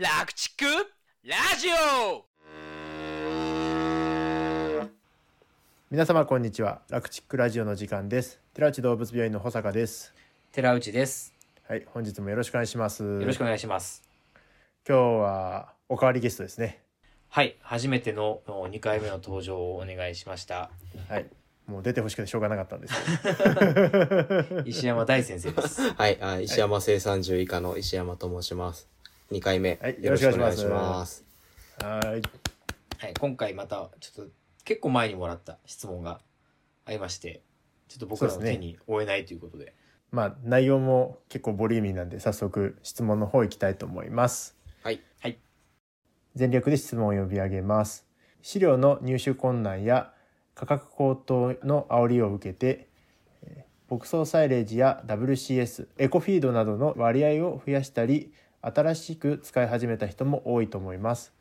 楽畜ラジオ皆様こんにちは楽チックラジオの時間です寺内動物病院の保坂です寺内です。はい本日もよろしくお願いしますよろしくお願いします。今日はおかわりゲストですねはい、初めての2回目の登場をお願いしました。はいもう出てほしくてしょうがなかったんですけど 石山大先生です。はい、あ石山生産獣以下の石山と申します。2回目、はいよろしくお願いしま。ます。はい。はい、今回またちょっと結構前にもらった質問がありまして、ちょっと僕らの手に負えないということで。まあ内容も結構ボリューミーなんで早速質問の方行きたいと思います。はい、はい、全力で質問を呼び上げます。飼料の入手困難や価格高騰の煽りを受けてえー牧草サイレージや WCS エコフィードなどの割合を増やしたり新しく使い始めた人も多いと思います。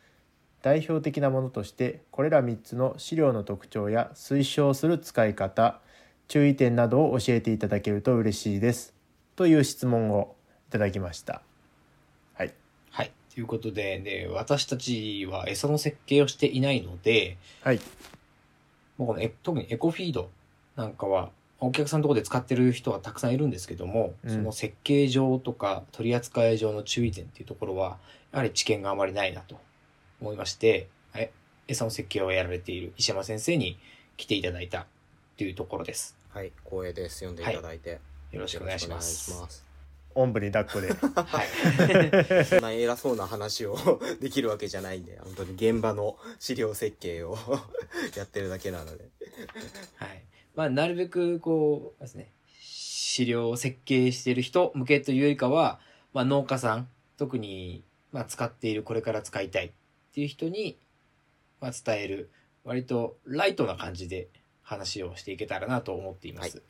代表的なものとしてこれら3つの飼料の特徴や推奨する使い方注意点などを教えていただけると嬉しいです。という質問をいただきました。はい。はい、ということで、で私たちは餌の設計をしていないので、はい。もうこのえ特にエコフィードなんかはお客さんのところで使ってる人はたくさんいるんですけども、うんその設計上とか取り扱い上の注意点っていうところはやはり知見があまりないなと思いましてえ餌の設計をやられている石山先生に来ていただいたというところですはい、光栄です。読んでいただいて。よろしくお願いしますよろしくお願いしますおんぶに抱っこで はい そんな偉そうな話を できるわけじゃないんで、本当に現場の資料設計をやってるだけなので。はい。まあ、なるべく、こう、ですね、飼料を設計している人向けというよりかは、まあ、農家さん、特に、まあ、使っている、これから使いたいっていう人に、まあ、伝える、割とライトな感じで話をしていけたらなと思っています。はい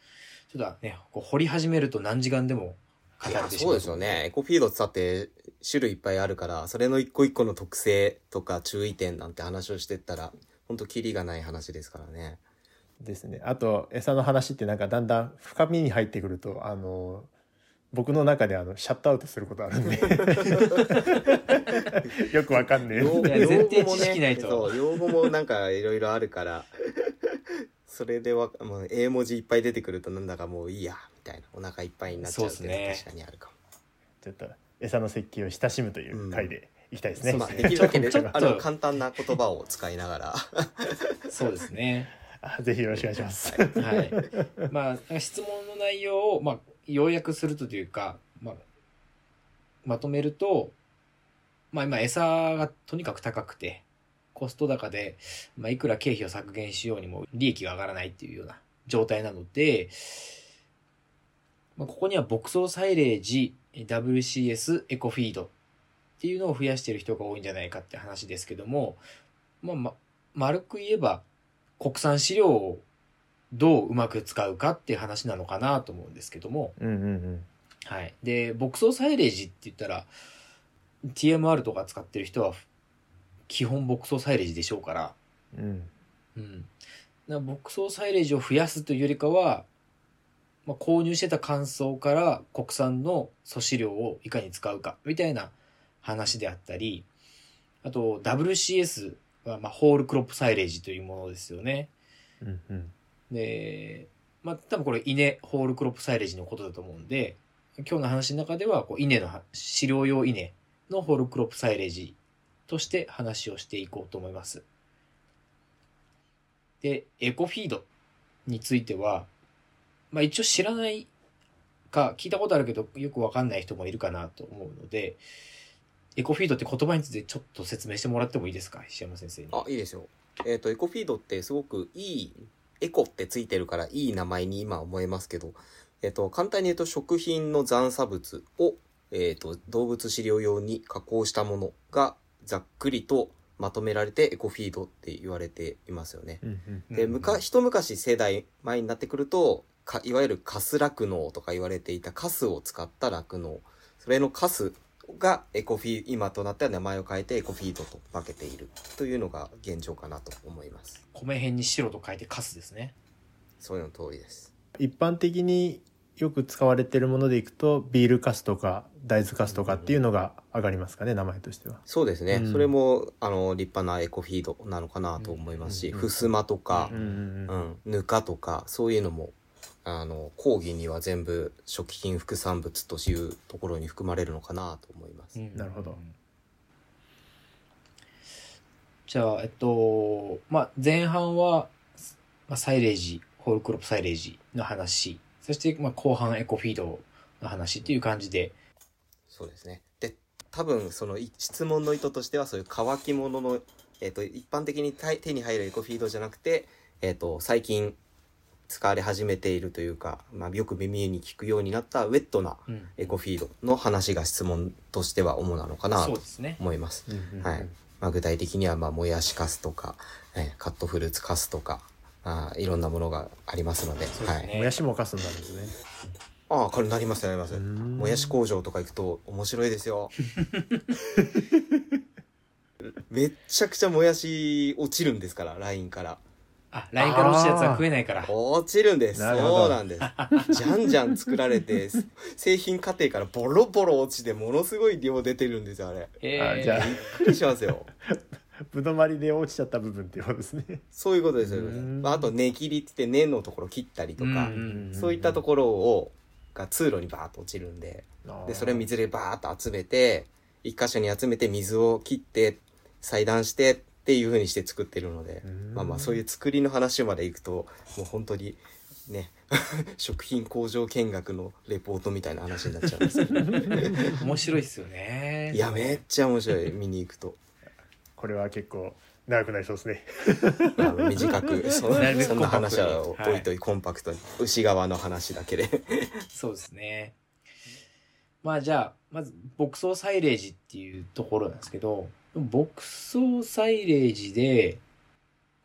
ちょっとね、こう掘り始めると何時間でも語いやれてしまう。そうですよね。エコフィードってだって種類いっぱいあるから、それの一個一個の特性とか注意点なんて話をしてったら、本当キリがない話ですからね。ですねあと餌の話ってなんかだんだん深みに入ってくるとあの僕の中であのシャットアウトすることあるんで よくわかんねえ用語いや前提も知識ないとそう、用語もなんかいろいろあるから、それでわ、もう英文字いっぱい出てくるとなんだかもういいや、みたいな。お腹いっぱいになっちゃうっ確かにあるかも。ちょっと餌の設計を親しむという回でいきたいですね、まあ、できるだけでちょっとあの簡単な言葉を使いながら。そうですね。ぜひよろしくお願いします、はい。まあ、質問の内容を、まあ、要約するとというか、まあ、まとめると、まあ今餌がとにかく高くて、コスト高で、まあいくら経費を削減しようにも利益が上がらないっていうような状態なので、まあここには牧草サイレージ、WCS エコフィードっていうのを増やしている人が多いんじゃないかって話ですけども、まあ、ま、丸く言えば、国産飼料をどううまく使うかっていう話なのかなと思うんですけども、うんうんうんはい。で、牧草サイレージって言ったら、TMR とか使ってる人は、基本牧草サイレージでしょうから、うんうん。な牧草サイレージを増やすというよりかは、まあ、購入してた乾燥から国産の粗飼料をいかに使うか、みたいな話であったり、あと WCS は、まあ、ホールクロップサイレージというものですよね。うんうんで、まあ、多分これ稲、ホールクロップサイレージのことだと思うんで、今日の話の中では、こう稲のは、飼料用稲のホールクロップサイレージとして話をしていこうと思います。で、エコフィードについては、まあ一応知らないか、聞いたことあるけど、よくわかんない人もいるかなと思うので、エコフィードって言葉についてちょっと説明してもらってもいいですか？石山先生に。あ、いいですよ。えっ、と、エコフィードってすごくいい、エコってついてるからいい名前に今思えますけど、えっ、と、簡単に言うと食品の残差物を、えっ、と、動物飼料用に加工したものがざっくりとまとめられてエコフィードって言われていますよね。うんうんで、うんむか、一昔世代前になってくると、か、いわゆるカス酪農とか言われていたカスを使った酪農。それのカスがエコフィー、今となっては名前を変えてエコフィードと分けているというのが現状かなと思います。米辺に白と書いてカスですね。そういうの通りです。一般的によく使われてるものでいくとビールカスとか大豆カスとかっていうのが上がりますかね名前としては。そうですね。うんそれも、あの、立派なエコフィードなのかなと思いますし、うんふすまとかう、んうんうんうん、ぬかとか、そういうのも、あの、講義には全部食品副産物というところに含まれるのかなと思います。なるほどじゃあ、えっと、まあ、前半は、まあ、サイレージ、ホールクロップサイレージの話、そして、まあ、後半エコフィードの話っていう感じで、そうですね。で、多分、そのい質問の意図としては、そういう乾き物の、えっ、と、一般的に手手に入るエコフィードじゃなくて、えっ、と、最近使われ始めているというか、まあ、よく耳に聞くようになったウェットなうんエコフィードの話が質問としては主なのかなとそうですね。思います。うんうんはい。まあ、具体的には、まあ、もやしカスとか、えーカットフルーツカスとか、あーいろんなものがありますので、はい。もやしもカスになるんですね。ああ、これなります、なります。うんもやし工場とか行くと面白いですよ。めっちゃくちゃもやし落ちるんですから、ラインから。あ、ラインから落ちたやつは食えないから。落ちるんです。なるほどそうなんです。じゃんじゃん作られて、製品過程からボロボロ落ちて、ものすごい量出てるんですよ、あれ。えあじゃあびっくりしますよ。ぶどまりで落ちちゃった部分っていうことですね。そういうことですようんまあ、あと根切りって言って根のところ切ったりとか、うんそういったところをが通路にバーッと落ちるんででそれを水でバーッと集めて一箇所に集めて水を切って裁断してっていう風にして作ってるのでうん。まあまあそういう作りの話までいくともう本当にね 食品工場見学のレポートみたいな話になっちゃうんですけど。面白いっすよね。いやめっちゃ面白い。見に行くと。これは結構長くなりそうですね。短く そそんな話は置いとい。コンパクトに。牛側の話だけで。そうですね。まあじゃあ、まず、牧草サイレージっていうところなんですけど、牧草サイレージで、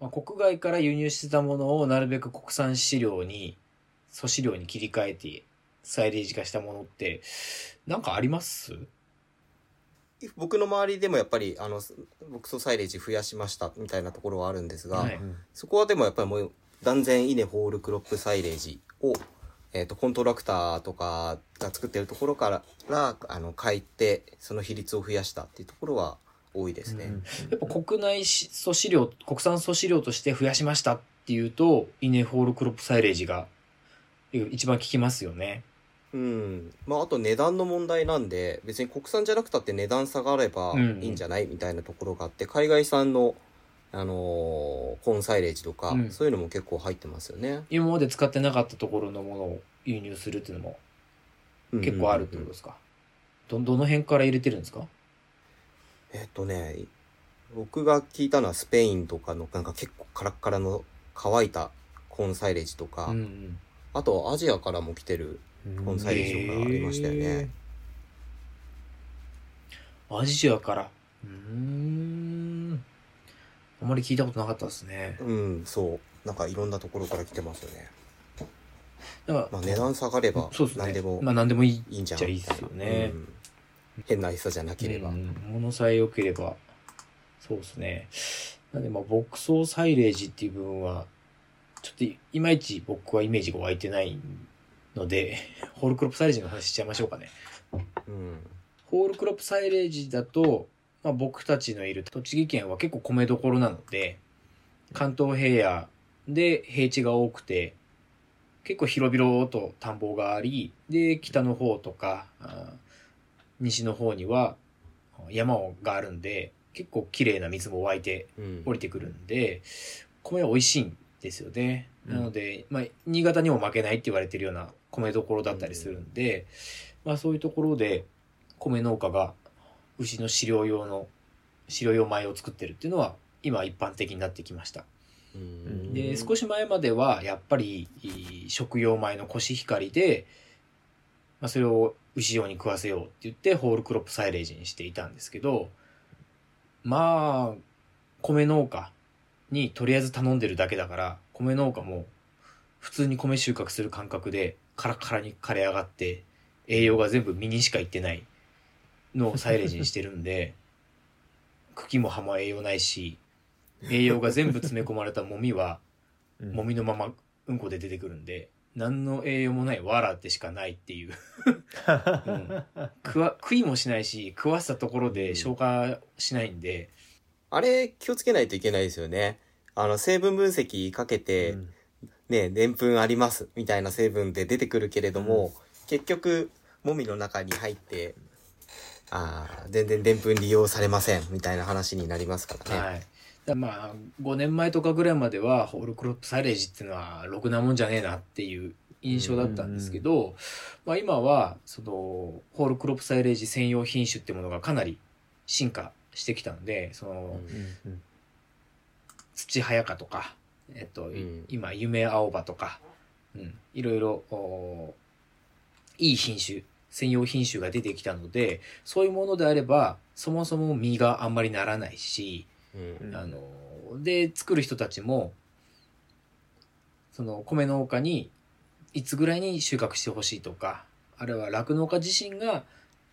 まあ、国外から輸入してたものをなるべく国産飼料に、粗飼料に切り替えて、サイレージ化したものって、なんかあります？僕の周りでもやっぱりあの牧草サイレージ増やしましたみたいなところはあるんですが、はい。そこはでもやっぱりもう断然稲ホールクロップサイレージを、えー、とコントラクターとかが作ってるところからあの買ってその比率を増やしたっていうところは多いですね。やっぱ国内し粗飼料、国産粗飼料として増やしましたっていうと、イネホールクロップサイレージが一番効きますよね。うん。まあ、あと値段の問題なんで、別に国産じゃなくたって値段下がればうんいいんじゃない？みたいなところがあって、海外産の、あのーコーンサイレージとか、うんそういうのも結構入ってますよね。今まで使ってなかったところのものを輸入するっていうのも結構あるってことですか、ど、どの辺から入れてるんですか？えっとね、僕が聞いたのはスペインとかのなんか結構カラッカラの乾いたコーンサイレージとか、うんうん。あとアジアからも来てるうんコーンサイレージとかありましたよね。アジアから。うーん。あまり聞いたことなかったですね。うん、そう。なんかいろんなところから来てますよね。だから、まあ値段下がればそうですね。何でもまあ何でもいい。んじゃんじゃあいいっすよねうん変な餌じゃなければ。うん物さえ良ければ。そうですね。なんでまあ牧草サイレージっていう部分は、ちょっといいまいち僕はイメージが湧いてないので、ホールクロップサイレージの話しちゃいましょうかね。うん。ホールクロップサイレージだと、まあ、僕たちのいる栃木県は結構米どころなので、関東平野で平地が多くて、結構広々と田んぼがあり、で、北の方とか、あ西の方には山があるんで、結構綺麗な水も湧いてうん。降りてくるんで、米は美味しいんですよね。うんなので、まあ、新潟にも負けないって言われてるような米どころだったりするんで、まあそういうところで米農家が牛の飼料用の飼料用米を作ってるっていうのは今一般的になってきました。うんで、少し前まではやっぱり食用米のコシヒカリで、まあそれを牛用に食わせようって言ってホールクロップサイレージにしていたんですけど、まあ、米農家にとりあえず頼んでるだけだから、米農家も普通に米収穫する感覚でカラッカラに枯れ上がって、栄養が全部実にしかいってないのをサイレージにしてるんで、茎も葉も栄養ないし、栄養が全部詰め込まれたもみは、うん。もみのままうんこで出てくるんで、何の栄養もない藁でしかないっていう。うん食わ、食いもしないし、食わせたところで消化しないんで、あれ気をつけないといけないですよね。あの、成分分析かけて、うんね、でんぷんありますみたいな成分で出てくるけれども、結局、もみの中に入って、ああ、全然でんぷん利用されませんみたいな話になりますからね。はい。まあ、5年前とかぐらいまでは、ホールクロップサイレージっていうのは、ろくなもんじゃねえなっていう印象だったんですけど、まあ今は、その、ホールクロップサイレージ専用品種っていうものがかなり進化してきたので、その、うんうん土早かとか、えっと、いうん。今、夢青葉とか、うん、いろいろ、おいい品種、専用品種が出てきたので、そういうものであれば、そもそも実があんまりならないし、うん。うんあの、で、作る人たちも、その米農家にいつぐらいに収穫してほしいとか、あるいは酪農家自身が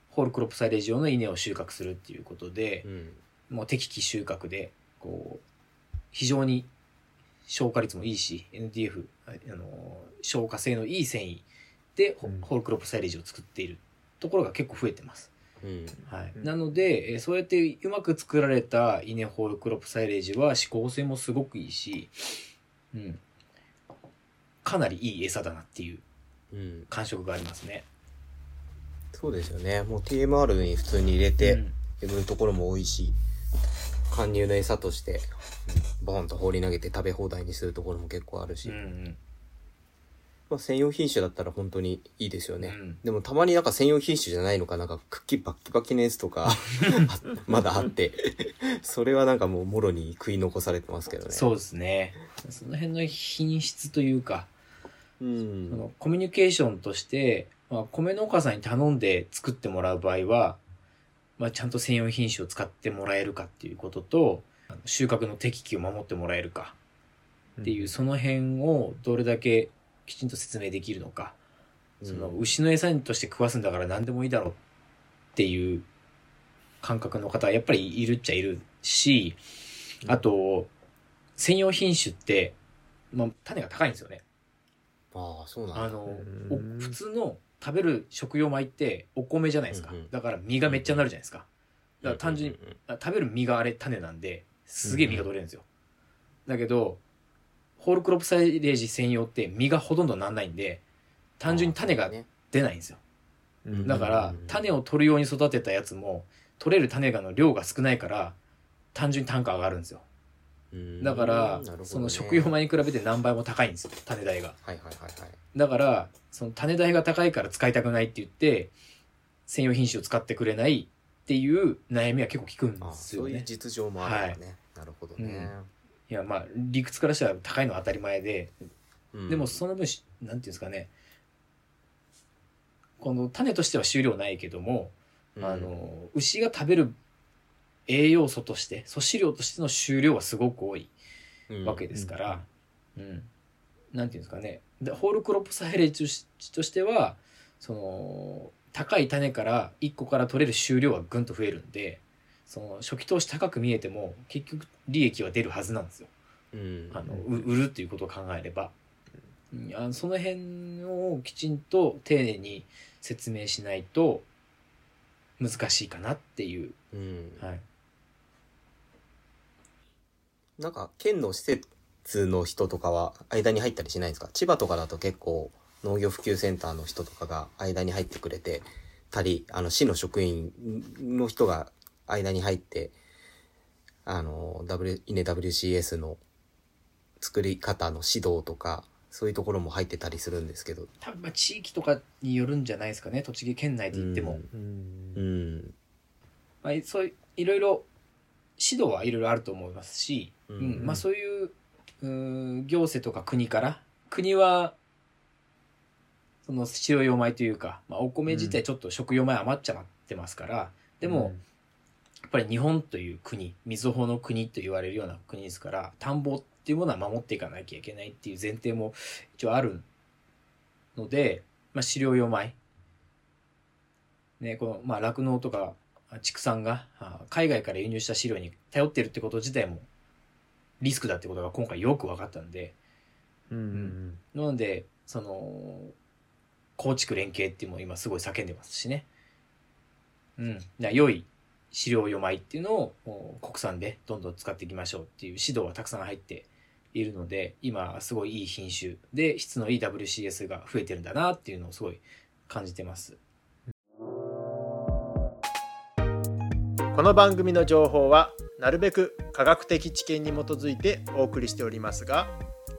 ホールクロップサイレージ用の稲を収穫するっていうことで、うん。もう適期収穫で、こう、非常に消化率もいいし、NDF、あの、消化性のいい繊維で、ホールクロップサイレージを作っているところが結構増えてます。うんはい。うんなので、えーそうやってうまく作られた稲ホールクロップサイレージは指向性もすごくいいし、うん。かなりいい餌だなっていううん感触がありますね。そうですよね。もう TMR に普通に入れてうん眠るところも多いし、貫入の餌として、ボーンと放り投げて食べ放題にするところも結構あるし、うんうんまあ、専用品種だったら本当にいいですよね。うんでもたまになんか専用品種じゃないのかなんかクッキーバッキバキのやつとかあまだあってそれはなんかもうもろに食い残されてますけどね。そうですね。その辺の品質というか、うそん。のコミュニケーションとして、まあ、米農家さんに頼んで作ってもらう場合は、まあ、ちゃんと専用品種を使ってもらえるかっていうことと、収穫の適期を守ってもらえるかっていう、その辺をどれだけきちんと説明できるのか、その牛の餌として食わすんだから何でもいいだろうっていう感覚の方はやっぱりいるっちゃいるし、あと、専用品種って、まあ、種が高いんですよね。ああ、そうなんだ。あの、普通の食べる食用米ってお米じゃないですか。うんうんだから実がめっちゃなるじゃないですか。だから単純に、食べる実があれ種なんで、すげえ実が取れるんですよ。だけど、ホールクロップサイレージ専用って実がほとんどなんないんで、単純に種がね出ないんですよ。うんだからうん、種を取るように育てたやつも、取れる種がの量が少ないから、単純に単価上がるんですよ。うんだからね、その食用米に比べて何倍も高いんですよ、種代が。はいはいはいはい。だから、その種代が高いから使いたくないって言って、専用品種を使ってくれないっていう悩みは結構聞くんですよね。そういう実情もあるからね。なるほどね。いや、まあ、理屈からしたら高いのは当たり前で、うん。でもその分し、なんていうんですかね、この種としては収量ないけども、うん。あの、牛が食べる栄養素として、素飼料としての収量はすごく多いうん。わけですから、うん。なんていうんですかね。でホールクロップサイレージとしては、その、高い種から1個から取れる収量はぐんと増えるんで、その初期投資高く見えても結局利益は出るはずなんですよ。うんあの、う売るっていうことを考えれば。うんあのその辺をきちんと丁寧に説明しないと難しいかなっていう。うんはい。なんか県の施設の人とかは間に入ったりしないんですか？千葉とかだと結構農業普及センターの人とかが間に入ってくれてたりあの市の職員の人が間に入ってあの、W、稲 WCS の作り方の指導とかそういうところも入ってたりするんですけど。多分まあ地域とかによるんじゃないですかね。栃木県内で言っても。うん。うん。まあ、そういう、いろいろ、指導はいろいろあると思いますし、ううん。ん、まあそういう、うーん行政とか国から、国は、その白用米というか、まあお米自体ちょっと食用米余っちゃってますから、でも、やっぱり日本という国、みずほの国と言われるような国ですから、田んぼっていうものは守っていかなきゃいけないっていう前提も一応あるので、まあ飼料用米。ね、この、まあ酪農とか畜産があ海外から輸入した飼料に頼ってるってこと自体もリスクだってことが今回よく分かったんで、うんうんなので、その、構築連携っていうのも今すごい叫んでますしね。うん。な良い資料読まいっていうのを国産でどんどん使っていきましょうっていう指導はたくさん入っているので、今すごいいい品種で質のいい WCS が増えてるんだなっていうのをすごい感じてます。この番組の情報はなるべく科学的知見に基づいてお送りしておりますが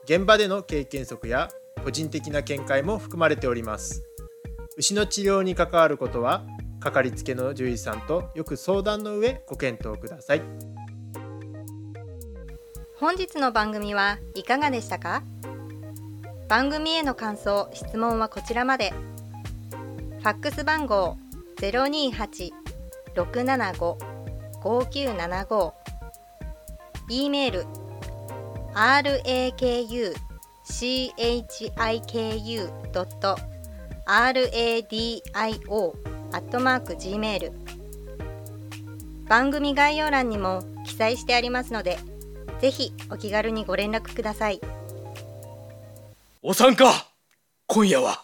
現場での経験則や個人的な見解も含まれております牛の治療に関わることはかかりつけの獣医さんとよく相談の上ご検討ください。本日の番組はいかがでしたか？番組への感想・質問はこちらまで。ファックス番号028-675-5975 e メール rakuchiku.radio アットマーク gmail 番組概要欄にも記載してありますのでぜひお気軽にご連絡ください。お参加今夜は